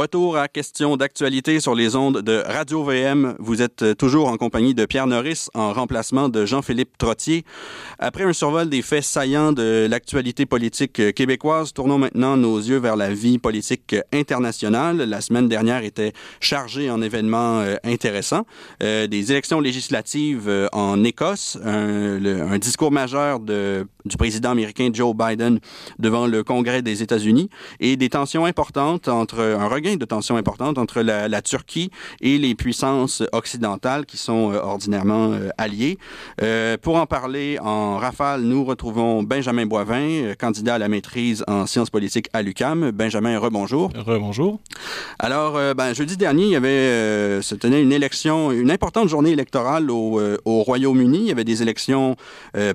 Retour à question d'actualité sur les ondes de Radio VM. Vous êtes toujours en compagnie de Pierre Norris en remplacement de Jean-Philippe Trottier. Après un survol des faits saillants de l'actualité politique québécoise, tournons maintenant nos yeux vers la vie politique internationale. La semaine dernière était chargée en événements euh, intéressants. Euh, des élections législatives euh, en Écosse, un, discours majeur du président américain Joe Biden devant le Congrès des États-Unis et des tensions importantes entre un regain de tensions importantes entre la, la Turquie et les puissances occidentales qui sont euh, ordinairement euh, alliées. Euh, pour en parler en rafale, nous retrouvons Benjamin Boivin, candidat à la maîtrise en sciences politiques à l'UCAM. Benjamin, rebonjour. Rebonjour. Alors, ben, jeudi dernier, il y avait, se tenait une élection, une importante journée électorale au, au Royaume-Uni. Il y avait des élections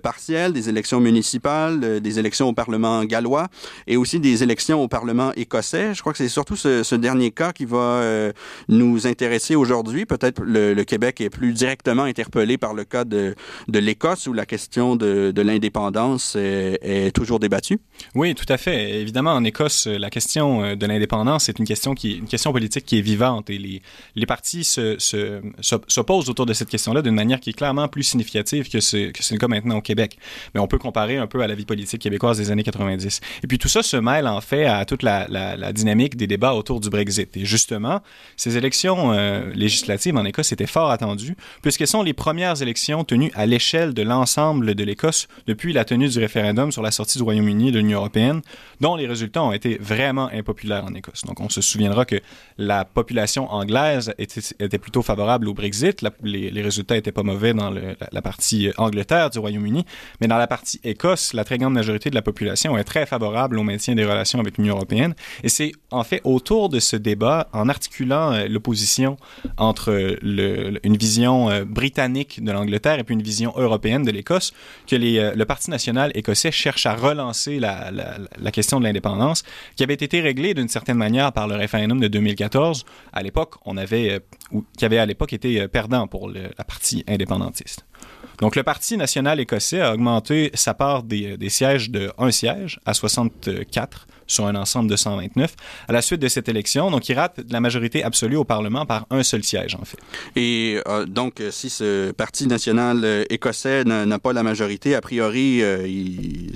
partielles, des élections municipales, des élections au Parlement gallois et aussi des élections au Parlement écossais. Je crois que c'est surtout ce, ce dernier cas qui va euh, nous intéresser aujourd'hui. Peut-être le, le Québec est plus directement interpellé par le cas de, de l'Écosse où la question de, de l'indépendance est, est toujours débattue. Oui, tout à fait. Évidemment, en Écosse, la question euh, de l'indépendance est une question qui, une question politique qui est vivante et les, les partis se, se, s'opposent autour de cette question-là d'une manière qui est clairement plus significative que c'est que c'est le cas maintenant au Québec. Mais on peut comparer un peu à la vie politique québécoise des années 90. Et puis tout ça se mêle en fait à toute la, la, la dynamique des débats autour du Brexit. Et justement, ces élections euh, législatives en Écosse étaient fort attendues puisqu'elles sont les premières élections tenues à l'échelle de l'ensemble de l'Écosse depuis la tenue du référendum sur la sortie du Royaume-Uni de l'Union européenne, dont les résultats ont été vraiment impopulaires en Écosse. Donc on se souviendra que la population anglaise était, était plutôt favorable au Brexit. La, les, les, résultats étaient pas mauvais dans le, la, la, partie Angleterre du Royaume-Uni, mais dans la partie Écosse, la très grande majorité de la population est très favorable au maintien des relations avec l'Union européenne. Et c'est en fait autour de ce débat, en articulant euh, l'opposition entre le, une vision euh, britannique de l'Angleterre et puis une vision européenne de l'Écosse, que euh, le Parti national écossais cherche à relancer la, question de l'indépendance, qui avait été réglée d'une certaine manière par le référendum de 2014. À l'époque, on avait, qui avait à l'époque été perdant pour le, la partie indépendantiste. Donc, le Parti national écossais a augmenté sa part des, des sièges de un siège à 64 sur un ensemble de 129 à la suite de cette élection. Donc, il rate la majorité absolue au Parlement par un seul siège, en fait. Et euh, donc, si ce Parti national euh, écossais n'a pas la majorité, a priori, euh,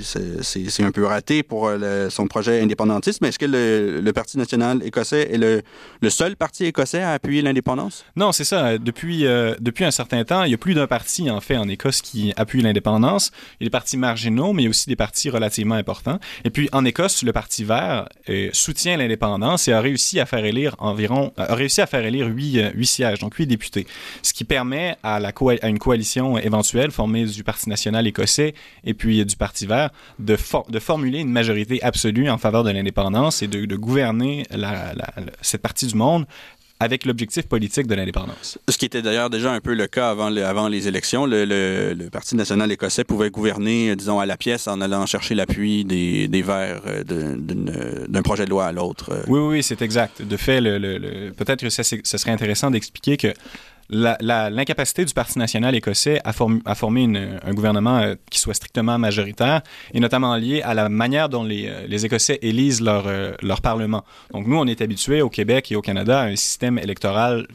c'est un peu raté pour le, son projet indépendantiste. Mais est-ce que le, le, Parti national écossais est le, le, seul parti écossais à appuyer l'indépendance? Non, c'est ça. Depuis, euh, depuis un certain temps, il y a plus d'un parti, en fait, en Écosse qui appuie l'indépendance. Il y a des partis marginaux, mais il y a aussi des partis relativement importants. Et puis, en Écosse, le Parti vert euh, soutient l'indépendance et a réussi à faire élire environ a réussi à faire élire huit, huit sièges, donc huit députés, ce qui permet à, la une coalition éventuelle formée du Parti national écossais et puis du Parti vert de, for de formuler une majorité absolue en faveur de l'indépendance et de, gouverner cette partie du monde avec l'objectif politique de l'indépendance. Ce qui était d'ailleurs déjà un peu le cas avant, le, avant les élections. Le, le, le, Parti national écossais pouvait gouverner, disons, à la pièce en allant chercher l'appui des, des Verts d'un projet de loi à l'autre. Oui, oui, c'est exact. De fait, peut-être que ça, ça serait intéressant d'expliquer que l'incapacité du Parti national écossais à, form, à former un gouvernement euh, qui soit strictement majoritaire est notamment lié à la manière dont les, euh, Écossais élisent leur, euh, leur Parlement. Donc nous, on est habitués au Québec et au Canada à un système électoral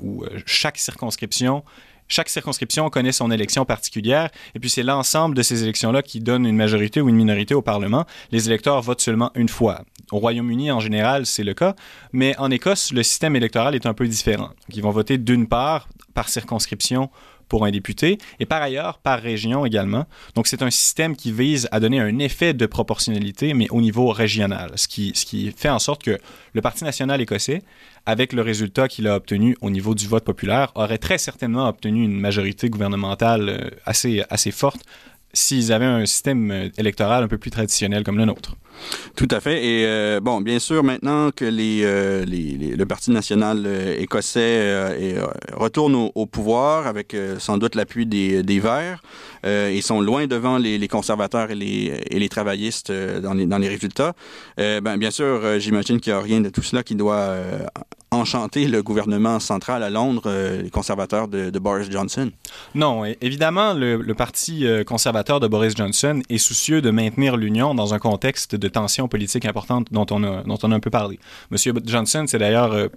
où chaque circonscription chaque circonscription connaît son élection particulière, et puis c'est l'ensemble de ces élections-là qui donne une majorité ou une minorité au Parlement. Les électeurs votent seulement une fois. Au Royaume-Uni, en général, c'est le cas, mais en Écosse, le système électoral est un peu différent. Donc, ils vont voter d'une part par circonscription pour un député et par ailleurs par région également. Donc c'est un système qui vise à donner un effet de proportionnalité mais au niveau régional, ce qui, ce qui fait en sorte que le Parti national écossais, avec le résultat qu'il a obtenu au niveau du vote populaire, aurait très certainement obtenu une majorité gouvernementale assez, assez forte s'ils avaient un système électoral un peu plus traditionnel comme le nôtre. Tout à fait. Et euh, bon, bien sûr, maintenant que les, euh, les, le Parti national euh, écossais retourne au, pouvoir avec sans doute l'appui des, des Verts, ils sont loin devant les, conservateurs et les, et les travaillistes dans les, dans les résultats. ben, bien sûr, j'imagine qu'il n'y a rien de tout cela qui doit enchanter le gouvernement central à Londres, les conservateurs de, de, Boris Johnson? Non, évidemment, le, le, parti conservateur de Boris Johnson est soucieux de maintenir l'Union dans un contexte de tensions politiques importantes dont on a, dont on a un peu parlé. Monsieur Johnson s'est d'ailleurs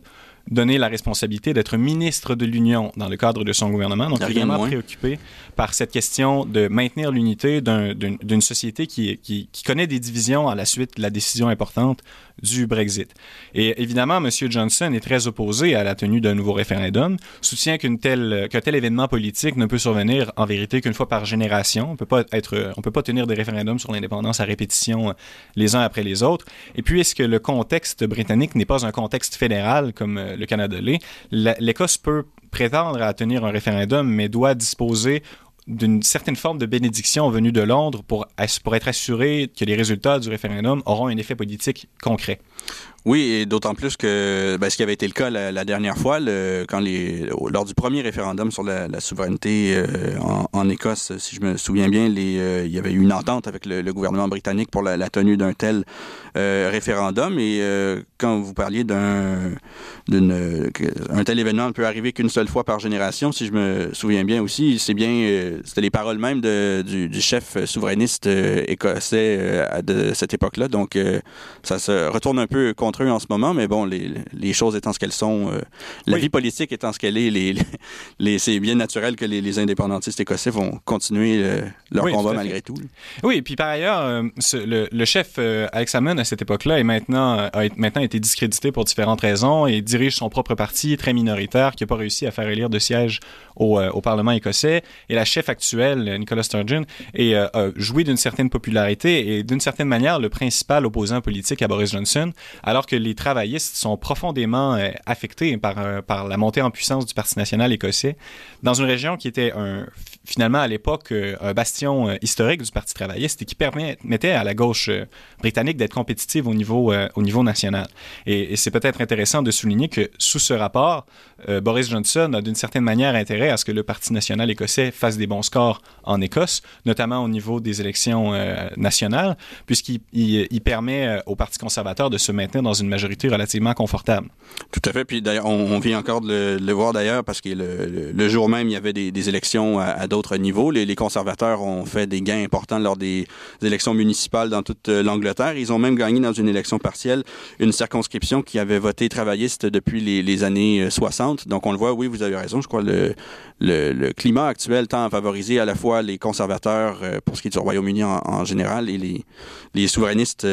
donné la responsabilité d'être ministre de l'Union dans le cadre de son gouvernement. Donc, il est vraiment préoccupé par cette question de maintenir l'unité d'une société qui, qui, qui, connaît des divisions à la suite de la décision importante du Brexit. Et évidemment, M. Johnson est très opposé à la tenue d'un nouveau référendum, soutient qu'un tel, tel événement politique ne peut survenir en vérité qu'une fois par génération. On peut pas être, on peut pas tenir des référendums sur l'indépendance à répétition les uns après les autres. Et puisque le contexte britannique n'est pas un contexte fédéral comme le Canada l'est, l'Écosse peut prétendre à tenir un référendum, mais doit disposer d'une certaine forme de bénédiction venue de Londres pour, pour être assuré que les résultats du référendum auront un effet politique concret. Oui, et d'autant plus que ben, ce qui avait été le cas la, dernière fois, le, quand les, lors du premier référendum sur la, souveraineté euh, en, Écosse, si je me souviens bien, les, euh, il y avait eu une entente avec le, le gouvernement britannique pour la, tenue d'un tel euh, référendum. Et quand vous parliez d'un un tel événement ne peut arriver qu'une seule fois par génération, si je me souviens bien aussi, c'est bien, c'était les paroles même de, du, du, chef souverainiste écossais de cette époque-là. Donc, ça se retourne un peu contre eux en ce moment, mais bon, les, les choses étant ce qu'elles sont, euh, la vie politique étant ce qu'elle est, les, les, c'est bien naturel que les, indépendantistes écossais vont continuer euh, leur combat malgré tout. Oui, et puis par ailleurs, euh, le, le, chef Alex Salmon à cette époque-là est maintenant, a maintenant été discrédité pour différentes raisons et dirige son propre parti très minoritaire qui n'a pas réussi à faire élire de siège au, au, Parlement écossais. Et la chef actuelle, Nicola Sturgeon, est, a joué d'une certaine popularité et d'une certaine manière le principal opposant politique à Boris Johnson, alors que les travaillistes sont profondément euh, affectés par, euh, par la montée en puissance du Parti national écossais dans une région qui était un, finalement à l'époque euh, un bastion historique du Parti travailliste et qui permettait à la gauche britannique d'être compétitive au niveau, au niveau national. Et, c'est peut-être intéressant de souligner que sous ce rapport, Boris Johnson a d'une certaine manière intérêt à ce que le Parti national écossais fasse des bons scores en Écosse, notamment au niveau des élections nationales, puisqu'il il, permet au Parti conservateur de se maintenir dans une majorité relativement confortable. Tout à fait. Puis d'ailleurs, on, vient encore de le, voir d'ailleurs parce que le, jour même, il y avait des, élections à, d'autres niveaux. Les, conservateurs ont fait des gains importants lors des, élections municipales dans toute euh, l'Angleterre. Ils ont même gagné dans une élection partielle une circonscription qui avait voté travailliste depuis les, années 60. Euh, Donc on le voit, oui, vous avez raison. Je crois le, le, climat actuel tend à favoriser à la fois les conservateurs euh, pour ce qui est du Royaume-Uni en, général et les, souverainistes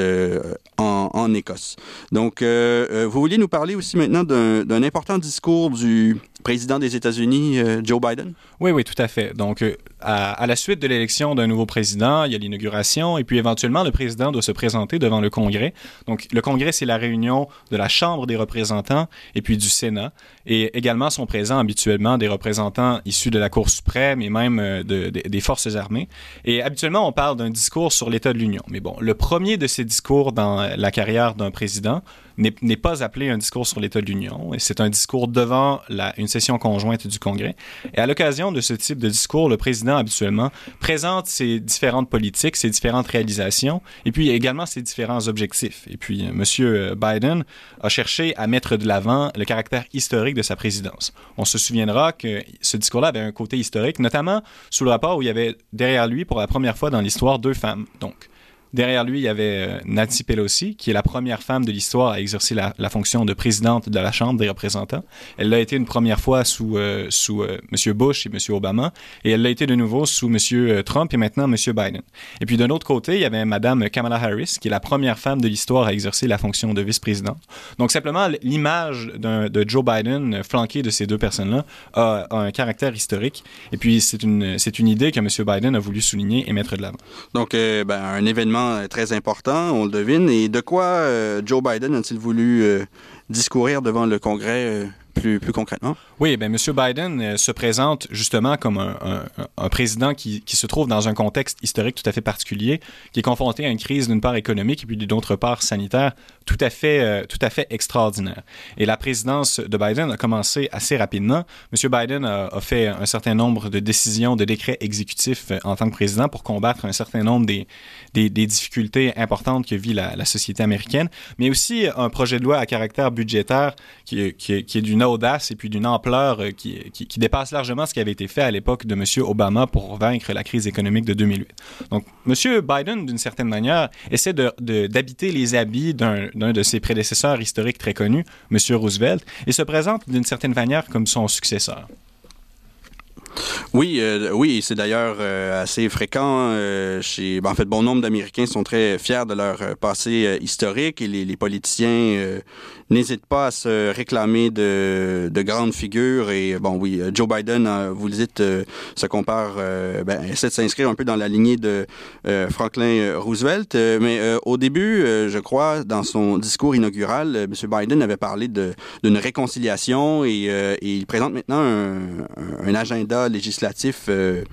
en, Écosse. Donc, vous vouliez nous parler aussi maintenant d'un important discours du président des États-Unis, euh, Joe Biden? Oui, oui, tout à fait. Donc, à, la suite de l'élection d'un nouveau président, il y a l'inauguration et puis éventuellement, le président doit se présenter devant le Congrès. Donc, le Congrès, c'est la réunion de la Chambre des représentants et puis du Sénat. Et également sont présents habituellement des représentants issus de la Cour suprême et même de, des Forces armées. Et habituellement, on parle d'un discours sur l'état de l'Union. Mais bon, le premier de ces discours dans la carrière d'un président n'est pas appelé un discours sur l'état de l'Union. C'est un discours devant la, une session conjointe du Congrès. Et à l'occasion de ce type de discours, le président habituellement présente ses différentes politiques, ses différentes réalisations, et puis également ses différents objectifs. Et puis, euh, M. Biden a cherché à mettre de l'avant le caractère historique de sa présidence. On se souviendra que ce discours-là avait un côté historique, notamment sous le rapport où il y avait derrière lui, pour la première fois dans l'histoire, deux femmes. Donc, Derrière lui, il y avait euh, Nancy Pelosi, qui est la première femme de l'histoire à exercer la, fonction de présidente de la Chambre des représentants. Elle l'a été une première fois sous, euh, sous euh, M. Bush et M. Obama, et elle l'a été de nouveau sous M. Trump et maintenant M. Biden. Et puis d'un autre côté, il y avait Mme Kamala Harris, qui est la première femme de l'histoire à exercer la fonction de vice-présidente. Donc simplement, l'image de Joe Biden flanqué de ces deux personnes-là a, un caractère historique. Et puis c'est une, une idée que M. Biden a voulu souligner et mettre de l'avant. Donc, ben, un événement euh, très important, on le devine. Et de quoi euh, Joe Biden a-t-il voulu euh, discourir devant le Congrès plus, plus concrètement? Oui, bien, M. Biden se présente justement comme un, président qui, qui, se trouve dans un contexte historique tout à fait particulier, qui est confronté à une crise d'une part économique et puis d'autre part sanitaire tout à fait, euh, tout à fait extraordinaire. Et la présidence de Biden a commencé assez rapidement. M. Biden a, fait un certain nombre de décisions, de décrets exécutifs euh, en tant que président pour combattre un certain nombre des, des, difficultés importantes que vit la, la, société américaine, mais aussi un projet de loi à caractère budgétaire qui, qui, qui est d'une audace et puis d'une ampleur euh, qui, dépasse largement ce qui avait été fait à l'époque de M. Obama pour vaincre la crise économique de 2008. Donc, M. Biden, d'une certaine manière, essaie d'habiter les habits d'un de ses prédécesseurs historiques très connus, M. Roosevelt, et se présente d'une certaine manière comme son successeur. Oui, euh, oui, c'est d'ailleurs euh, assez fréquent. Chez, ben, en fait, bon nombre d'Américains sont très fiers de leur passé historique et les politiciens euh, n'hésitent pas à se réclamer de, de, grandes figures. Et bon, oui, Joe Biden, vous le dites, se compare, ben, essaie de s'inscrire un peu dans la lignée de Franklin Roosevelt. mais au début, je crois, dans son discours inaugural, M. Biden avait parlé d'une réconciliation et, il présente maintenant un, un agenda législatif, euh,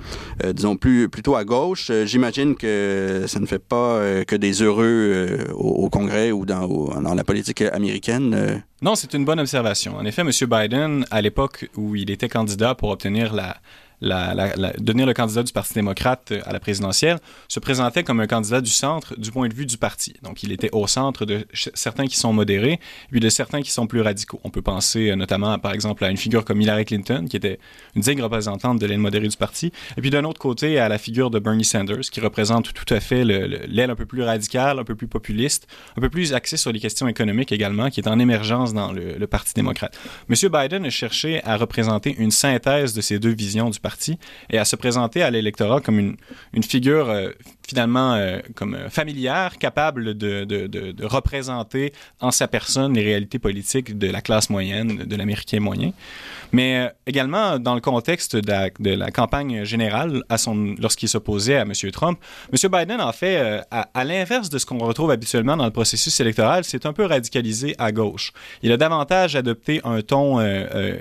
euh, disons, plus, plutôt à gauche. Euh, j'imagine que ça ne fait pas euh, que des heureux euh, au, au, Congrès ou dans, dans la politique américaine. Euh. Non, c'est une bonne observation. En effet, M. Biden, à l'époque où il était candidat pour obtenir la, devenir le candidat du Parti démocrate à la présidentielle, se présentait comme un candidat du centre du point de vue du parti. Donc, il était au centre de certains qui sont modérés, puis de certains qui sont plus radicaux. On peut penser notamment, par exemple, à une figure comme Hillary Clinton, qui était une digne représentante de l'aile modérée du parti, et puis d'un autre côté, à la figure de Bernie Sanders, qui représente tout à fait l'aile un peu plus radicale, un peu plus populiste, un peu plus axée sur les questions économiques également, qui est en émergence dans le, le Parti démocrate. M. Biden a cherché à représenter une synthèse de ces deux visions du parti et à se présenter à l'électorat comme une, une figure euh, finalement euh, comme euh, familière, capable de, de, de, représenter en sa personne les réalités politiques de la classe moyenne, de l'Américain moyen. Mais euh, également dans le contexte de la, campagne générale lorsqu'il s'opposait à M. Trump, M. Biden en fait à, l'inverse de ce qu'on retrouve habituellement dans le processus électoral, c'est un peu radicalisé à gauche. Il a davantage adopté un ton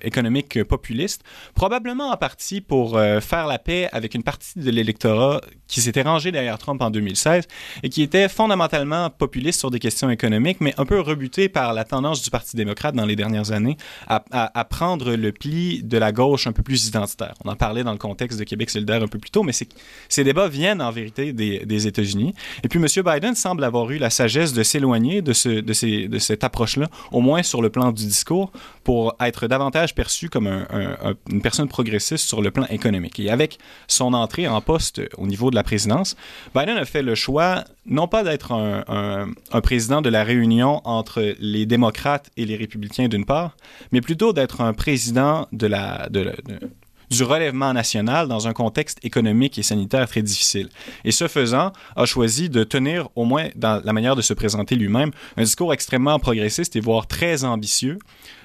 économique populiste, probablement en partie pour faire la paix avec une partie de l'électorat qui s'était rangé derrière Trump en 2016 et qui était fondamentalement populiste sur des questions économiques, mais un peu rebuté par la tendance du Parti démocrate dans les dernières années à, prendre le pli de la gauche un peu plus identitaire. On en parlait dans le contexte de Québec solidaire un peu plus tôt, mais ces débats viennent en vérité des, États-Unis. Et puis M. Biden semble avoir eu la sagesse de s'éloigner de, cette approche-là, au moins sur le plan du discours, pour être davantage perçu comme un, un, une personne progressiste sur le plan économique. Et avec son entrée en poste au niveau de la présidence, Biden a fait le choix non pas d'être un, président de la réunion entre les démocrates et les républicains d'une part, mais plutôt d'être un président du relèvement national dans un contexte économique et sanitaire très difficile. Et ce faisant, a choisi de tenir, au moins dans la manière de se présenter lui-même, un discours extrêmement progressiste et voire très ambitieux,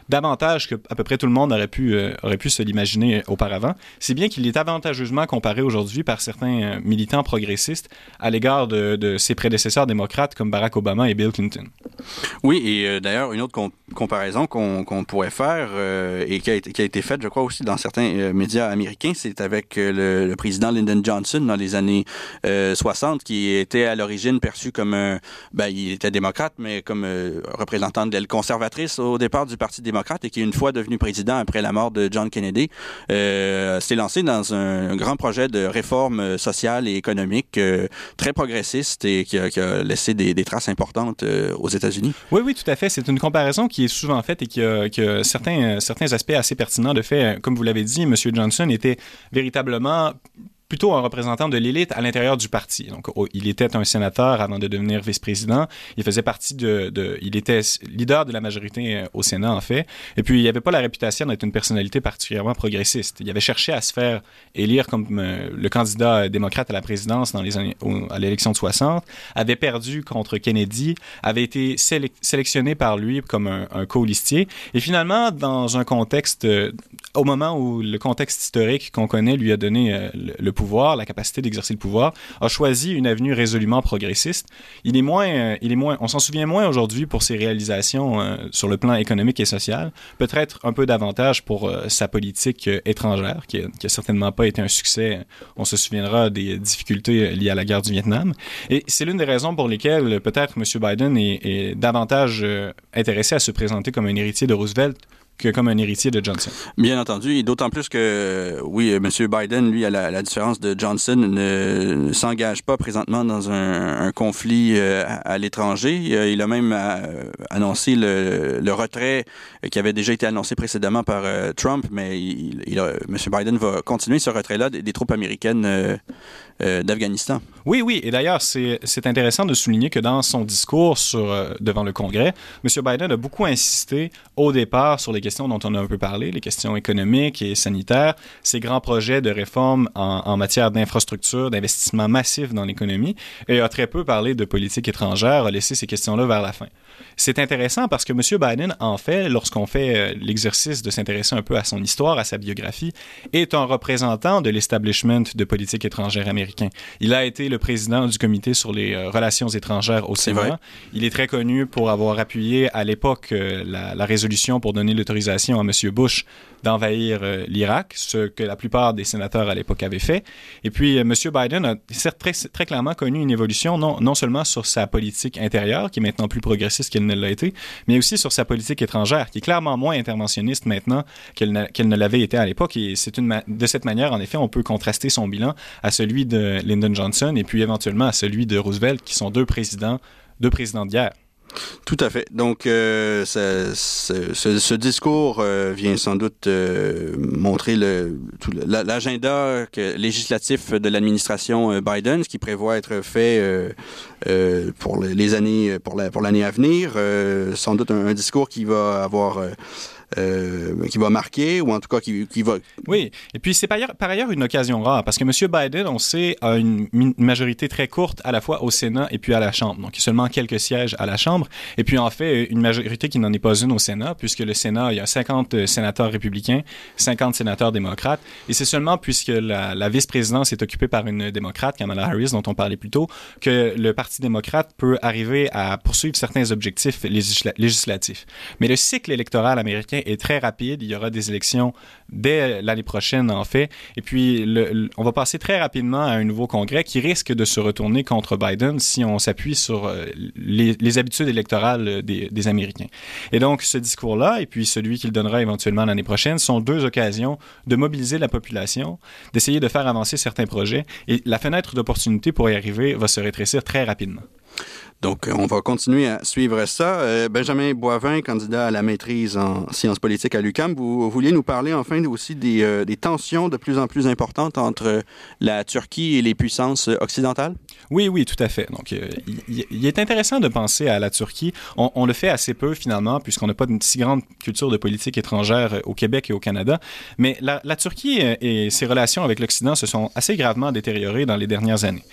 davantage que à peu près tout le monde aurait pu, euh, aurait pu se l'imaginer auparavant. C'est bien qu'il est avantageusement comparé aujourd'hui par certains euh, militants progressistes à l'égard de, de, ses prédécesseurs démocrates comme Barack Obama et Bill Clinton. Oui, et euh, d'ailleurs, une autre com comparaison qu'on qu pourrait faire euh, et qui a, été, qui a été faite, je crois, aussi dans certains euh, médias américains, c'est avec le, le, président Lyndon Johnson dans les années 60, qui était à l'origine perçu comme un... Ben, il était démocrate, mais comme représentant de l'aile conservatrice au départ du Parti démocrate et qui, une fois devenu président après la mort de John Kennedy, euh, s'est lancé dans un, grand projet de réforme sociale et économique euh, très progressiste et qui a, laissé des, traces importantes euh, aux États-Unis. Oui, oui, tout à fait. C'est une comparaison qui est souvent faite et qui a, qui a certains, certains aspects assez pertinents. De fait, comme vous l'avez dit, M. Johnson était véritablement plutôt un représentant de l'élite à l'intérieur du parti. Donc, il était un sénateur avant de devenir vice-président. Il faisait partie de, il était leader de la majorité euh, au Sénat en fait. Et puis, il n'avait pas la réputation d'être une personnalité particulièrement progressiste. Il avait cherché à se faire élire comme euh, le candidat démocrate à la présidence dans les à l'élection de 60. Avait perdu contre Kennedy. Avait été sélec sélectionné par lui comme un, un co-listier. Et finalement, dans un contexte, euh, au moment où le contexte historique qu'on connaît lui a donné euh, le, le pouvoir, la capacité d'exercer le pouvoir, a choisi une avenue résolument progressiste. Il est moins, euh, il est moins, on s'en souvient moins aujourd'hui pour ses réalisations euh, sur le plan économique et social, peut-être un peu davantage pour euh, sa politique étrangère, qui n'a a certainement pas été un succès. On se souviendra des difficultés liées à la guerre du Vietnam. Et c'est l'une des raisons pour lesquelles peut-être M. Biden est davantage intéressé à se présenter comme un héritier de Roosevelt que comme un héritier de Johnson. Bien entendu, et d'autant plus que, oui, M. Biden, lui, à la, différence de Johnson, ne, s'engage pas présentement dans un, conflit euh, à, l'étranger. Il a même euh, annoncé le, retrait qui avait déjà été annoncé précédemment par euh, Trump, mais il, M. Biden va continuer ce retrait-là des, troupes américaines d'Afghanistan. Oui, oui, et d'ailleurs, c'est intéressant de souligner que dans son discours sur, devant le Congrès, M. Biden a beaucoup insisté au départ sur les questions dont on a un peu parlé, les questions économiques et sanitaires, ces grands projets de réforme en, matière d'infrastructure, d'investissement massif dans l'économie, et a très peu parlé de politique étrangère, a laissé ces questions-là vers la fin. C'est intéressant parce que M. Biden, en fait, lorsqu'on fait euh, l'exercice de s'intéresser un peu à son histoire, à sa biographie, est un représentant de l'establishment de politique étrangère américain. Il a été le président du comité sur les euh, relations étrangères au Sénat. Il est très connu pour avoir appuyé à l'époque euh, la, la, résolution pour donner l'autorisation à M. Bush d'envahir l'Irak, ce que la plupart des sénateurs à l'époque avaient fait. Et puis, M. Biden a très, très clairement connu une évolution non, non seulement sur sa politique intérieure, qui est maintenant plus progressiste qu'elle ne l'a été, mais aussi sur sa politique étrangère, qui est clairement moins interventionniste maintenant qu'elle ne l'avait été à l'époque. Et c'est de cette manière, en effet, on peut contraster son bilan à celui de Lyndon Johnson et puis éventuellement à celui de Roosevelt, qui sont deux présidents, deux présidents de guerre. Tout à fait. Donc, euh, ce, discours euh, vient sans doute euh, montrer l'agenda législatif de l'administration Biden, ce qui prévoit être fait pour les années pour l'année à venir. sans doute un, discours qui va avoir euh, qui va marquer ou en tout cas qui, qui va. Oui, et puis c'est par, ailleurs une occasion rare parce que M. Biden, on sait, a une majorité très courte à la fois au Sénat et puis à la Chambre. Donc, il y a seulement quelques sièges à la Chambre et puis en fait une majorité qui n'en est pas une au Sénat puisque le Sénat, il y a 50 sénateurs républicains, 50 sénateurs démocrates et c'est seulement puisque la, la vice-présidence est occupée par une démocrate, Kamala Harris, dont on parlait plus tôt, que le Parti démocrate peut arriver à poursuivre certains objectifs législatifs. Mais le cycle électoral américain est très rapide. Il y aura des élections dès l'année prochaine, en fait. Et puis, on va passer très rapidement à un nouveau congrès qui risque de se retourner contre Biden si on s'appuie sur euh, les, habitudes électorales des, des, Américains. Et donc, ce discours-là, et puis celui qu'il donnera éventuellement l'année prochaine, sont deux occasions de mobiliser la population, d'essayer de faire avancer certains projets. Et la fenêtre d'opportunité pour y arriver va se rétrécir très rapidement. Donc, euh, on va continuer à suivre ça. Euh, Benjamin Boivin, candidat à la maîtrise en sciences politiques à l'UQAM, vous, vouliez nous parler enfin aussi des, euh, des, tensions de plus en plus importantes entre la Turquie et les puissances occidentales? Oui, oui, tout à fait. Donc, il, est intéressant de penser à la Turquie. On, le fait assez peu finalement, puisqu'on n'a pas une si grande culture de politique étrangère au Québec et au Canada. Mais la Turquie et ses relations avec l'Occident se sont assez gravement détériorées dans les dernières années.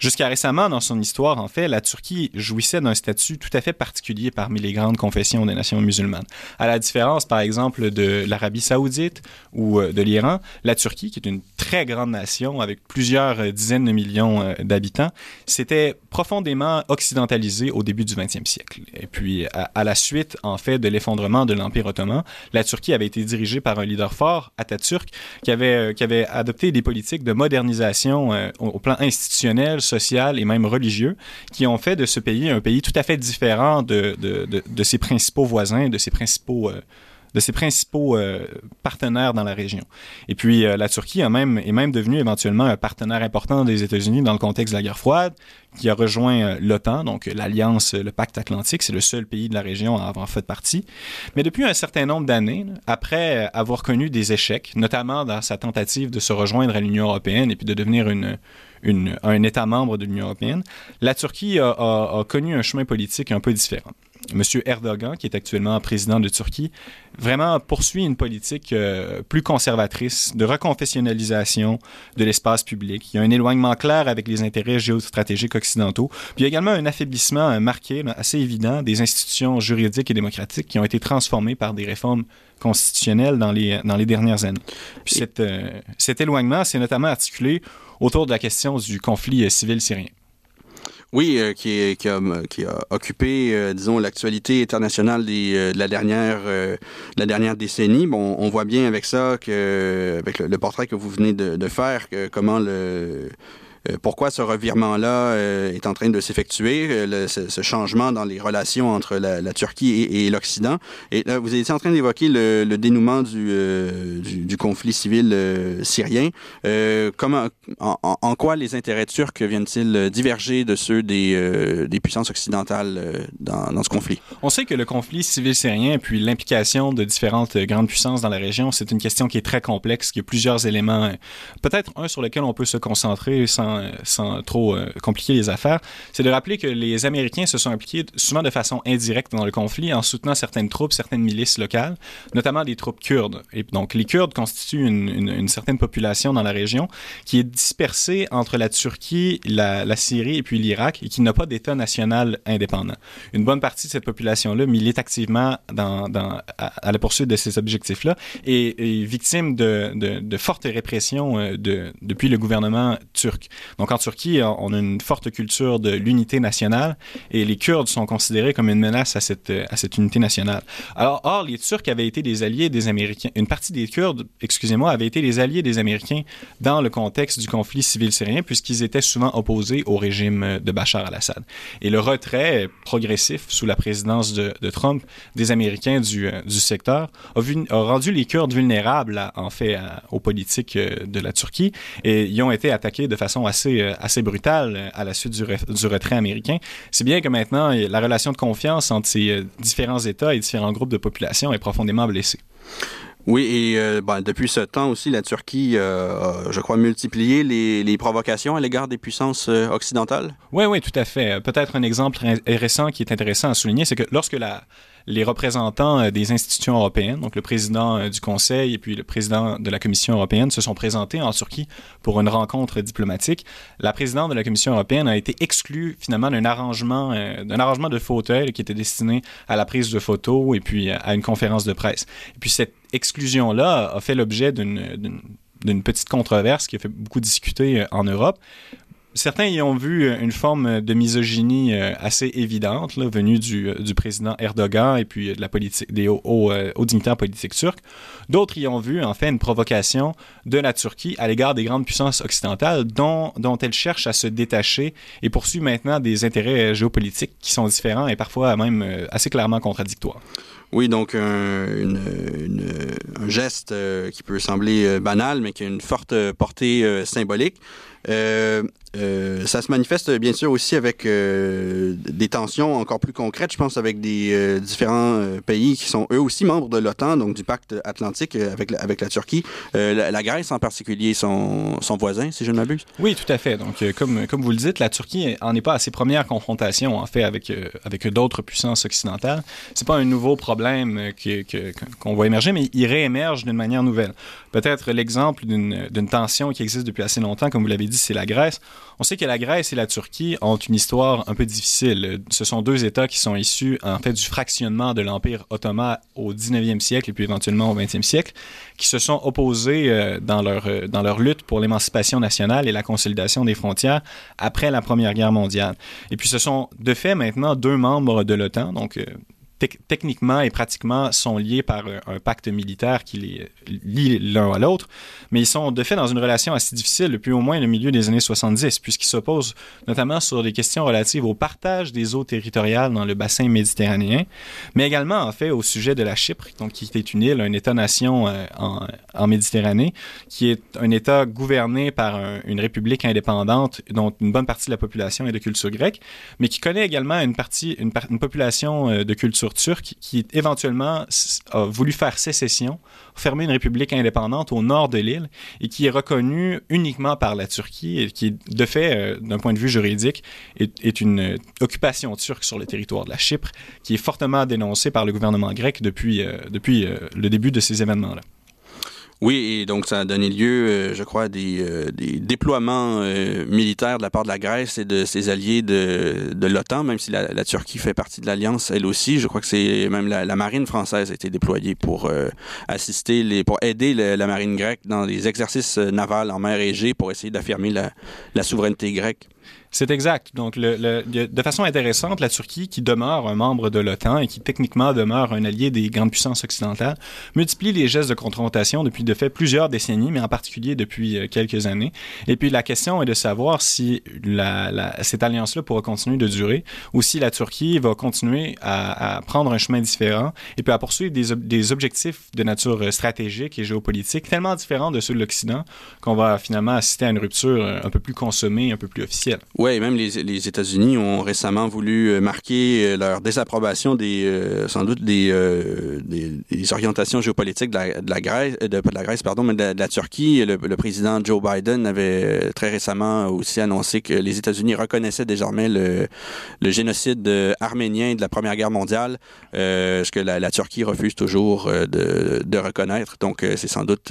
Jusqu'à récemment, dans son histoire, en fait, la Turquie jouissait d'un statut tout à fait particulier parmi les grandes confessions des nations musulmanes. À la différence, par exemple, de l'Arabie saoudite ou euh, de l'Iran, la Turquie, qui est une très grande nation avec plusieurs euh, dizaines de millions euh, d'habitants, s'était profondément occidentalisée au début du 20e siècle. Et puis, à, la suite, en fait, de l'effondrement de l'Empire ottoman, la Turquie avait été dirigée par un leader fort, Atatürk, qui avait, qui avait adopté des politiques de modernisation au plan institutionnel, social et même religieux qui ont fait de ce pays un pays tout à fait différent de, de, de, ses principaux voisins, de ses principaux euh, de ses principaux euh, partenaires dans la région. Et puis euh, la Turquie a même, est même devenue éventuellement un partenaire important des États-Unis dans le contexte de la guerre froide, qui a rejoint l'OTAN, donc l'alliance, le pacte atlantique, c'est le seul pays de la région à avoir fait partie. Mais depuis un certain nombre d'années, après avoir connu des échecs, notamment dans sa tentative de se rejoindre à l'Union européenne et puis de devenir une, un État membre de l'Union européenne, la Turquie a, connu un chemin politique un peu différent. M. Erdogan, qui est actuellement président de Turquie, vraiment poursuit une politique euh, plus conservatrice de reconfessionnalisation de l'espace public. Il y a un éloignement clair avec les intérêts géostratégiques occidentaux. Puis il y a également un affaiblissement marqué, assez évident, des institutions juridiques et démocratiques qui ont été transformées par des réformes constitutionnelles dans les, dans les dernières années. Puis euh, cet éloignement s'est notamment articulé autour de la question du conflit civil syrien. Oui, euh, qui, qui, a, qui, a, occupé, euh, disons, l'actualité internationale des, euh, de la dernière, la dernière décennie. Bon, on voit bien avec ça que, avec le, portrait que vous venez de, de faire, que, comment le euh, pourquoi ce revirement-là euh, est en train de s'effectuer, euh, ce, changement dans les relations entre la, Turquie et, l'Occident? Et là, vous étiez en train d'évoquer le, dénouement du, conflit civil syrien. comment, en, quoi les intérêts turcs viennent-ils diverger de ceux des, puissances occidentales dans, ce conflit? On sait que le conflit civil syrien, puis l'implication de différentes grandes puissances dans la région, c'est une question qui est très complexe, qui a plusieurs éléments, peut-être un sur lequel on peut se concentrer sans sans, trop euh, compliquer les affaires, c'est de rappeler que les Américains se sont impliqués souvent de façon indirecte dans le conflit en soutenant certaines troupes, certaines milices locales, notamment des troupes kurdes. Et donc, les Kurdes constituent une, certaine population dans la région qui est dispersée entre la Turquie, la, Syrie et puis l'Irak et qui n'a pas d'État national indépendant. Une bonne partie de cette population-là milite activement dans, à, la poursuite de ces objectifs-là et est victime de, fortes répressions euh, de, depuis le gouvernement turc. Donc en Turquie, on a une forte culture de l'unité nationale et les Kurdes sont considérés comme une menace à cette, à cette unité nationale. Alors, or, les Turcs avaient été des alliés des Américains. Une partie des Kurdes, excusez-moi, avaient été les alliés des Américains dans le contexte du conflit civil syrien puisqu'ils étaient souvent opposés au régime de Bachar al-Assad. Et le retrait progressif sous la présidence de, Trump des Américains du, du secteur a, vu, a, rendu les Kurdes vulnérables, en fait, aux politiques de la Turquie et ils ont été attaqués de façon assez, euh, assez brutale euh, à la suite du, du retrait américain. C'est bien que maintenant, la relation de confiance entre ces euh, différents États et différents groupes de population est profondément blessée. Oui, et ben, depuis ce temps aussi, la Turquie a, je crois, multiplié les, les provocations à l'égard des puissances occidentales. Oui, oui, tout à fait. Peut-être un exemple récent qui est intéressant à souligner, c'est que lorsque la, les représentants euh, des institutions européennes, donc le président euh, du Conseil et puis le président de la Commission européenne, se sont présentés en Turquie pour une rencontre diplomatique. La présidente de la Commission européenne a été exclue finalement d'un arrangement, euh, d'un arrangement de fauteuil qui était destiné à la prise de photos et puis à une conférence de presse. Et puis cette exclusion-là a fait l'objet d'une d'une petite controverse qui a fait beaucoup discuter en Europe Certains y ont vu euh, une forme de misogynie euh, assez évidente là, venue du, euh, du, président Erdogan et puis de la politique, des hauts, hauts, dignitaires politiques turcs. D'autres y ont vu en fait une provocation de la Turquie à l'égard des grandes puissances occidentales dont, dont elle cherche à se détacher et poursuit maintenant des intérêts géopolitiques qui sont différents et parfois même assez clairement contradictoires. Oui, donc un, geste qui peut sembler banal, mais qui a une forte portée symbolique. Euh, euh, ça se manifeste bien sûr aussi avec euh, des tensions encore plus concrètes, je pense, avec des euh, différents euh, pays qui sont eux aussi membres de l'OTAN, donc du pacte atlantique avec la, avec la Turquie. La, la, Grèce en particulier, son, son voisin, si je ne m'abuse. Oui, tout à fait. Donc, comme, comme vous le dites, la Turquie en est pas à ses premières confrontations, en fait, avec, avec d'autres puissances occidentales. C'est pas un nouveau problème que, qu'on voit émerger, mais il réémerge d'une manière nouvelle. Peut-être l'exemple d'une tension qui existe depuis assez longtemps, comme vous l'avez dit, c'est la Grèce. On sait que la Grèce et la Turquie ont une histoire un peu difficile. Ce sont deux États qui sont issus en fait du fractionnement de l'Empire ottoman au 19e siècle et puis éventuellement au 20e siècle, qui se sont opposés euh, dans, leur, euh, dans leur lutte pour l'émancipation nationale et la consolidation des frontières après la Première Guerre mondiale. Et puis ce sont de fait maintenant deux membres de l'OTAN, donc techniquement et pratiquement sont liés par un, pacte militaire qui les lie l'un à l'autre, mais ils sont de fait dans une relation assez difficile depuis au moins le milieu des années 70, puisqu'ils s'opposent notamment sur des questions relatives au partage des eaux territoriales dans le bassin méditerranéen, mais également en fait au sujet de la Chypre, donc qui est une île, un État-nation euh, en, Méditerranée, qui est un État gouverné par une république indépendante dont une bonne partie de la population est de culture grecque, mais qui connaît également une partie, une population euh, de culture dictature turque qui éventuellement a voulu faire sécession, fermer une république indépendante au nord de l'île et qui est reconnue uniquement par la Turquie et qui, de fait, euh, d'un point de vue juridique, est, une occupation turque sur le territoire de la Chypre qui est fortement dénoncée par le gouvernement grec depuis, euh, depuis le début de ces événements-là. Oui, et donc ça a donné lieu, euh, je crois, à des, euh, des déploiements euh, militaires de la part de la Grèce et de ses alliés de, l'OTAN, même si la, Turquie fait partie de l'alliance, elle aussi. Je crois que c'est même la, marine française a été déployée pour assister, les, pour aider la marine grecque dans les exercices navals en mer Égée pour essayer d'affirmer la souveraineté grecque. C'est exact. Donc, le, de façon intéressante, la Turquie, qui demeure un membre de l'OTAN et qui techniquement demeure un allié des grandes puissances occidentales, multiplie les gestes de confrontation depuis de fait plusieurs décennies, mais en particulier depuis euh, quelques années. Et puis la question est de savoir si la, cette alliance-là pourra continuer de durer ou si la Turquie va continuer à, prendre un chemin différent et puis à poursuivre des, des objectifs de nature euh, stratégique et géopolitique tellement différents de ceux de l'Occident qu'on va finalement assister à une rupture euh, un peu plus consommée, un peu plus officielle. Oui, même les, les États-Unis ont récemment voulu euh, marquer euh, leur désapprobation des, euh, sans doute des, des, orientations géopolitiques de la, de la Grèce, de, de, la Grèce, pardon, mais de la, Turquie. Le, le, président Joe Biden avait très récemment aussi annoncé que les États-Unis reconnaissaient désormais le, le génocide arménien de la Première Guerre mondiale, ce que la, Turquie refuse toujours de, de reconnaître. Donc, c'est sans doute.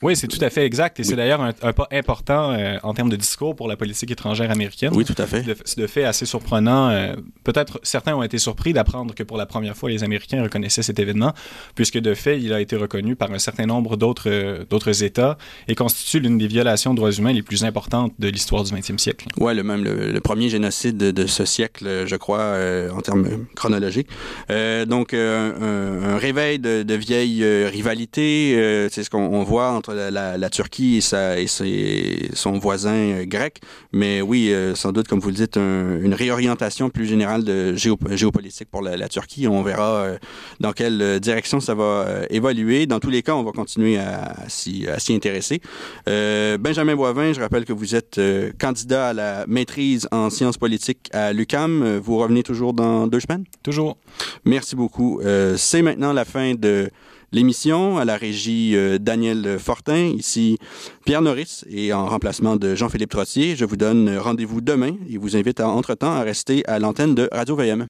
oui, c'est tout à fait exact. Et c'est d'ailleurs un, un, pas important en termes de discours pour la politique étrangère américaine oui, tout à fait. C'est de fait assez surprenant. Euh, peut-être certains ont été surpris d'apprendre que pour la première fois, les Américains reconnaissaient cet événement, puisque de fait, il a été reconnu par un certain nombre d'autres euh, États et constitue l'une des violations de droits humains les plus importantes de l'histoire du 20e siècle. Oui, le même le, premier génocide de, ce siècle, je crois, euh, en termes chronologiques. donc, un, réveil de, de vieilles rivalités, c'est ce qu'on voit entre la, Turquie et, sa, et ses, son voisin grec. Mais oui, sans doute, comme vous le dites, une réorientation plus générale de géopolitique pour la, Turquie. On verra euh, dans quelle euh, direction ça va euh, évoluer. Dans tous les cas, on va continuer à, s'y intéresser. Benjamin Boivin, je rappelle que vous êtes candidat à la maîtrise en sciences politiques à l'UCAM. Vous revenez toujours dans deux semaines? Toujours. Merci beaucoup. C'est maintenant la fin de l'émission. À la régie, euh, Daniel Fortin. Ici, Pierre Norris. Et en remplacement de Jean-Philippe Trottier, je vous donne rendez-vous demain et vous invite, entre-temps, à rester à l'antenne de Radio-VM.